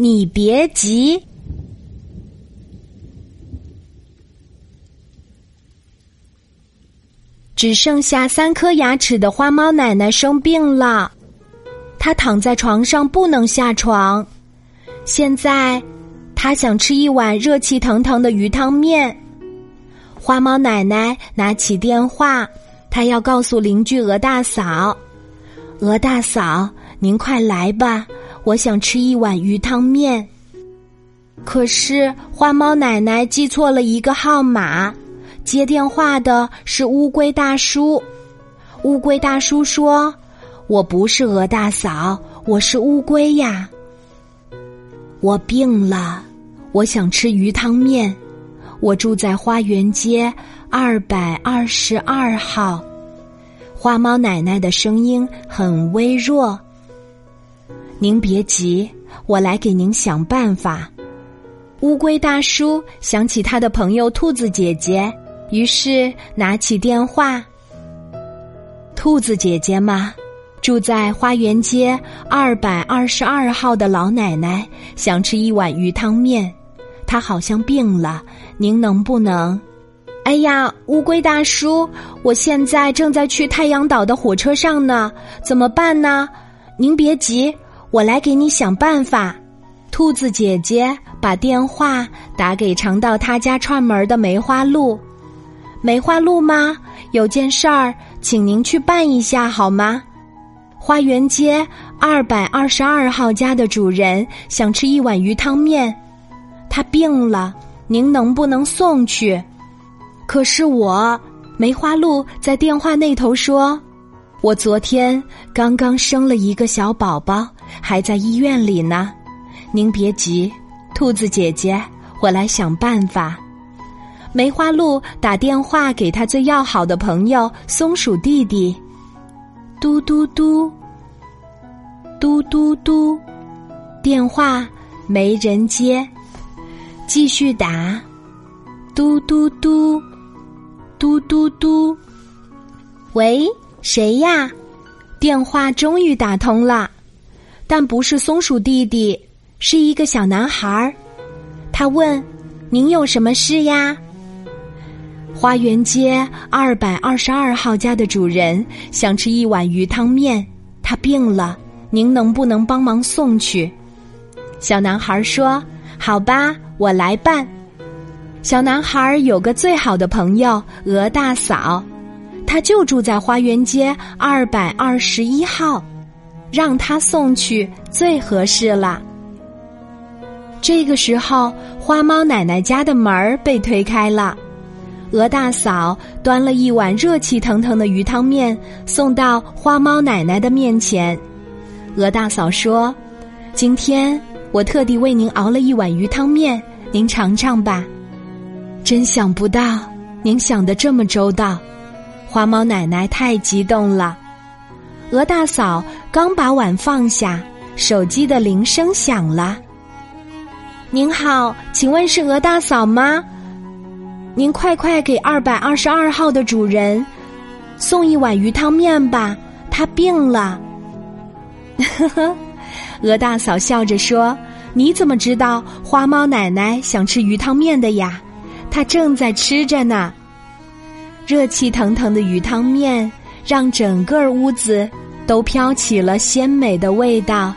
你别急。只剩下三颗牙齿的花猫奶奶生病了，她躺在床上不能下床。现在，她想吃一碗热气腾腾的鱼汤面。花猫奶奶拿起电话，她要告诉邻居鹅大嫂：“鹅大嫂，您快来吧，我想吃一碗鱼汤面。”可是花猫奶奶记错了一个号码。接电话的是乌龟大叔。乌龟大叔说：“我不是鹅大嫂，我是乌龟呀。我病了，我想吃鱼汤面。我住在花园街二百二十二号。”花猫奶奶的声音很微弱。您别急，我来给您想办法。乌龟大叔想起他的朋友兔子姐姐。于是拿起电话，兔子姐姐吗？住在花园街二百二十二号的老奶奶想吃一碗鱼汤面，她好像病了，您能不能？哎呀，乌龟大叔，我现在正在去太阳岛的火车上呢，怎么办呢？您别急，我来给你想办法。兔子姐姐把电话打给常到他家串门的梅花鹿。梅花鹿吗？有件事儿，请您去办一下好吗？花园街二百二十二号家的主人想吃一碗鱼汤面，他病了，您能不能送去？可是我，梅花鹿在电话那头说：“我昨天刚刚生了一个小宝宝，还在医院里呢。您别急，兔子姐姐，我来想办法。”梅花鹿打电话给他最要好的朋友松鼠弟弟，嘟嘟嘟，嘟嘟嘟，电话没人接，继续打，嘟嘟嘟，嘟嘟嘟，喂，谁呀？电话终于打通了，但不是松鼠弟弟，是一个小男孩儿。他问：“您有什么事呀？”花园街二百二十二号家的主人想吃一碗鱼汤面，他病了，您能不能帮忙送去？小男孩说：“好吧，我来办。”小男孩有个最好的朋友鹅大嫂，他就住在花园街二百二十一号，让他送去最合适了。这个时候，花猫奶奶家的门儿被推开了。鹅大嫂端了一碗热气腾腾的鱼汤面送到花猫奶奶的面前。鹅大嫂说：“今天我特地为您熬了一碗鱼汤面，您尝尝吧。”真想不到您想的这么周到，花猫奶奶太激动了。鹅大嫂刚把碗放下，手机的铃声响了。“您好，请问是鹅大嫂吗？”您快快给二百二十二号的主人送一碗鱼汤面吧，他病了。呵呵，鹅大嫂笑着说：“你怎么知道花猫奶奶想吃鱼汤面的呀？她正在吃着呢。”热气腾腾的鱼汤面让整个屋子都飘起了鲜美的味道。